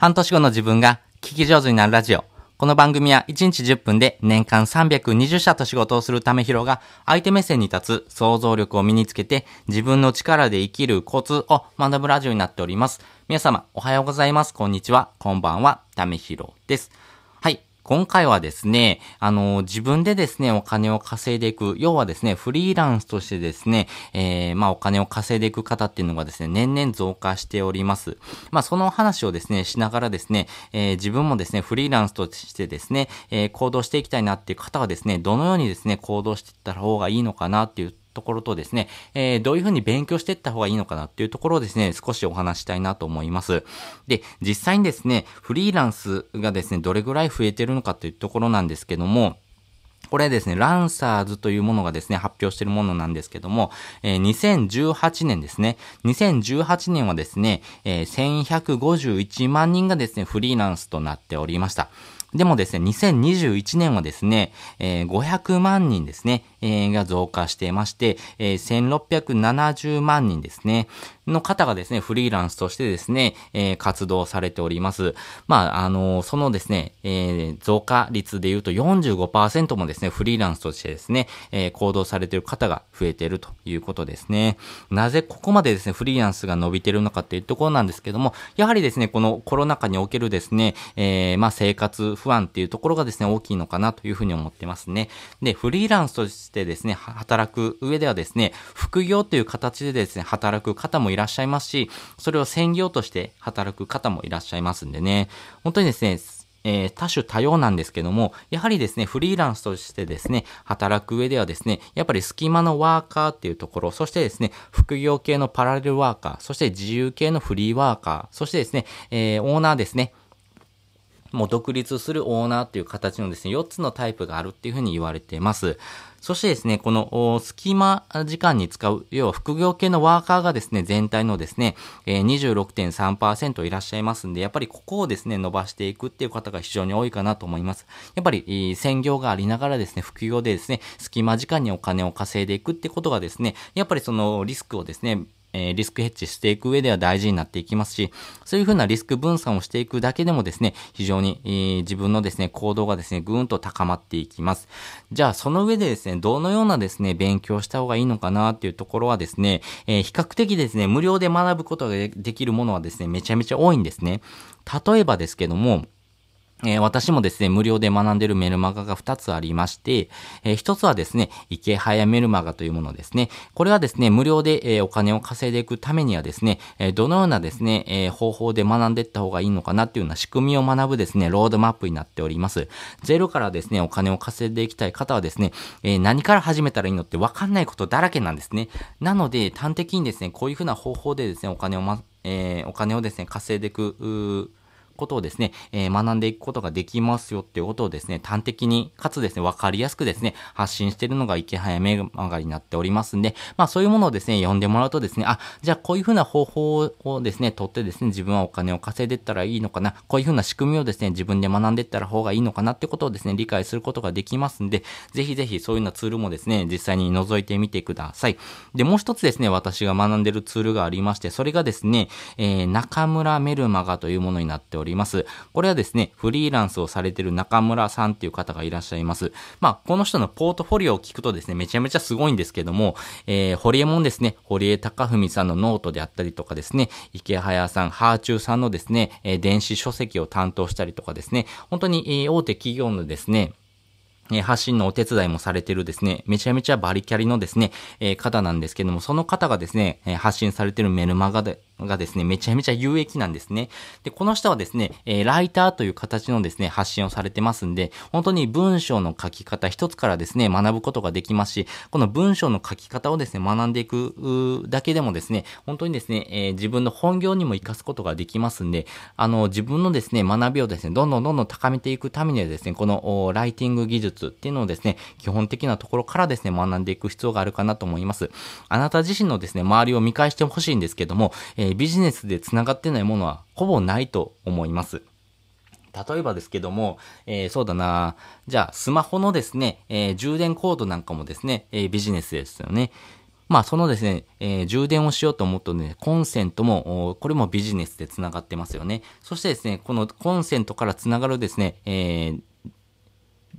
半年後の自分が聞き上手になるラジオ。この番組は1日10分で年間320社と仕事をするためひろが相手目線に立つ想像力を身につけて自分の力で生きるコツを学ぶラジオになっております。皆様おはようございます。こんにちは。こんばんは。ためひろです。今回はですね、あの、自分でですね、お金を稼いでいく、要はですね、フリーランスとしてですね、えー、まあ、お金を稼いでいく方っていうのがですね、年々増加しております。まあ、その話をですね、しながらですね、えー、自分もですね、フリーランスとしてですね、えー、行動していきたいなっていう方はですね、どのようにですね、行動していった方がいいのかなっていうところとですね、えー、どういうふうに勉強していった方がいいのかなっていうところをですね、少しお話したいなと思います。で、実際にですね、フリーランスがですね、どれぐらい増えてるのかというところなんですけども、これですね、ランサーズというものがですね、発表しているものなんですけども、えー、2018年ですね、2018年はですね、えー、1151万人がですね、フリーランスとなっておりました。でもですね、2021年はですね、えー、500万人ですね、えー、が増加していまして、えー、1670万人ですね、の方がですね、フリーランスとしてですね、えー、活動されております。まあ、あのー、そのですね、えー、増加率で言うと45%もですね、フリーランスとしてですね、えー、行動されている方が増えているということですね。なぜここまでですね、フリーランスが伸びているのかっていうところなんですけども、やはりですね、このコロナ禍におけるですね、えー、まあ、生活不安っていうところがですね、大きいのかなというふうに思ってますね。で、フリーランスとしてですね、働く上ではですね、副業という形でですね、働く方もいららっしゃいますし、それを専業として働く方もいらっしゃいますんでね、本当にですね、えー、多種多様なんですけども、やはりですね、フリーランスとしてですね、働く上ではですね、やっぱり隙間のワーカーっていうところ、そしてですね、副業系のパラレルワーカー、そして自由系のフリーワーカー、そしてですね、えー、オーナーですね、もう独立するオーナーっていう形のですね、4つのタイプがあるっていうふうに言われています。そしてですね、この隙間時間に使う、要は副業系のワーカーがですね、全体のですね、26.3%いらっしゃいますんで、やっぱりここをですね、伸ばしていくっていう方が非常に多いかなと思います。やっぱり、専業がありながらですね、副業でですね、隙間時間にお金を稼いでいくってことがですね、やっぱりそのリスクをですね、えー、リスクヘッジしていく上では大事になっていきますし、そういうふうなリスク分散をしていくだけでもですね、非常に、えー、自分のですね、行動がですね、ぐーんと高まっていきます。じゃあ、その上でですね、どのようなですね、勉強した方がいいのかなっていうところはですね、えー、比較的ですね、無料で学ぶことができるものはですね、めちゃめちゃ多いんですね。例えばですけども、え、私もですね、無料で学んでるメルマガが2つありまして、え、1つはですね、池早メルマガというものですね。これはですね、無料で、え、お金を稼いでいくためにはですね、えどのようなですね、え方法で学んでいった方がいいのかなっていうような仕組みを学ぶですね、ロードマップになっております。ゼロからですね、お金を稼いでいきたい方はですね、え何から始めたらいいのってわかんないことだらけなんですね。なので、端的にですね、こういうふうな方法でですね、お金をま、えお金をですね、稼いでいく、ことをですね、えー、学んでいくことができますよっていうことをですね、端的に、かつですね、わかりやすくですね、発信しているのが池早メガガになっておりますんで、まあそういうものをですね、読んでもらうとですね、あ、じゃあこういうふうな方法をですね、とってですね、自分はお金を稼いでいったらいいのかな、こういうふうな仕組みをですね、自分で学んでいったら方がいいのかなってことをですね、理解することができますんで、ぜひぜひそういうようなツールもですね、実際に覗いてみてください。で、もう一つですね、私が学んでるツールがありまして、それがですね、えー、中村メルマガというものになっております。りますこれはですね、フリーランスをされている中村さんっていう方がいらっしゃいます。まあ、この人のポートフォリオを聞くとですね、めちゃめちゃすごいんですけども、えー、ホリエモンですね、堀江貴文さんのノートであったりとかですね、イケハヤさん、はあちゅうさんのですね、えー、電子書籍を担当したりとかですね、本当に、えー、大手企業のですね、え発信のお手伝いもされてるですね、めちゃめちゃバリキャリのですね、えー、方なんですけども、その方がですね、え発信されてるメルマガで、がですね、めちゃめちゃ有益なんですね。で、この人はですね、えー、ライターという形のですね、発信をされてますんで、本当に文章の書き方一つからですね、学ぶことができますし、この文章の書き方をですね、学んでいくだけでもですね、本当にですね、えー、自分の本業にも活かすことができますんで、あの、自分のですね、学びをですね、どんどんどんどん高めていくためにはですね、このライティング技術っていうのをですね、基本的なところからですね、学んでいく必要があるかなと思います。あなた自身のですね、周りを見返してほしいんですけども、えー、ビジネスで繋がってないものはほぼないと思います。例えばですけども、えー、そうだなじゃあ、スマホのですね、えー、充電コードなんかもですね、えー、ビジネスですよね。まあ、そのですね、え、充電をしようと思うとね、コンセントも、これもビジネスで繋がってますよね。そしてですね、このコンセントから繋がるですね、えー、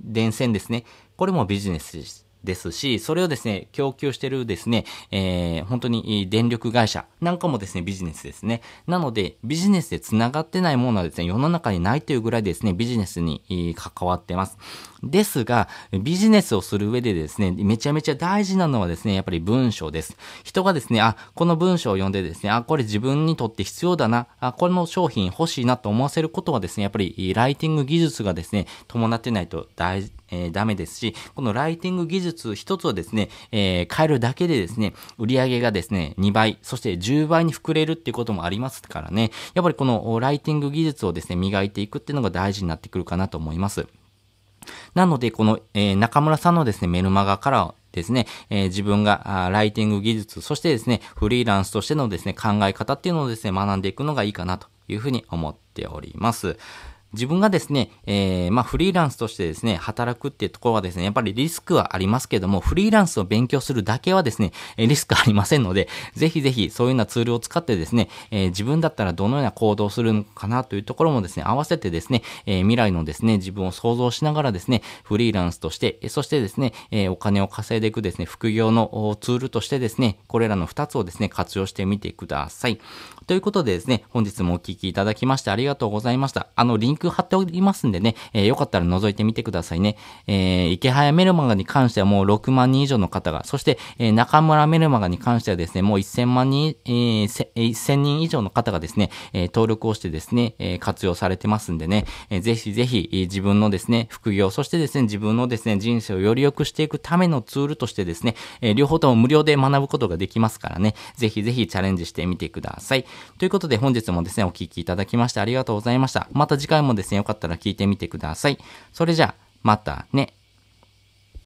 電線ですね。これもビジネスです。し、それをですね、供給してるですね、えー、本当に電力会社なんかもですね、ビジネスですね。なので、ビジネスで繋がってないものはですね、世の中にないというぐらいですね、ビジネスに関わってます。ですが、ビジネスをする上でですね、めちゃめちゃ大事なのはですね、やっぱり文章です。人がですね、あ、この文章を読んでですね、あ、これ自分にとって必要だな、あ、この商品欲しいなと思わせることはですね、やっぱりライティング技術がですね、伴ってないと大事、えー、ダメですし、このライティング技術一つをですね、えー、変えるだけでですね、売り上げがですね、2倍、そして10倍に膨れるっていうこともありますからね、やっぱりこのライティング技術をですね、磨いていくっていうのが大事になってくるかなと思います。なので、この、えー、中村さんのですね、メルマガからですね、えー、自分がライティング技術、そしてですね、フリーランスとしてのですね、考え方っていうのをですね、学んでいくのがいいかなというふうに思っております。自分がですね、えー、まあ、フリーランスとしてですね、働くっていうところはですね、やっぱりリスクはありますけども、フリーランスを勉強するだけはですね、リスクありませんので、ぜひぜひそういうようなツールを使ってですね、えー、自分だったらどのような行動をするのかなというところもですね、合わせてですね、えー、未来のですね、自分を想像しながらですね、フリーランスとして、そしてですね、えお金を稼いでいくですね、副業のツールとしてですね、これらの2つをですね、活用してみてください。ということでですね、本日もお聴きいただきましてありがとうございました。あの、リンクク貼っておりますんでね、えー、よかったら覗いてみてくださいね。えー、池早メルマガに関してはもう6万人以上の方が、そして、えー、中村メルマガに関してはですね、もう1000万人、えー、1000人以上の方がですね、えー、登録をしてですね、えー、活用されてますんでね、えー、ぜひぜひ、えー、自分のですね、副業、そしてですね、自分のですね、人生をより良くしていくためのツールとしてですね、えー、両方とも無料で学ぶことができますからね、ぜひぜひチャレンジしてみてください。ということで本日もですね、お聴きいただきましてありがとうございました。また次回ももですね、よかったら聞いてみてください。それじゃあ、またね。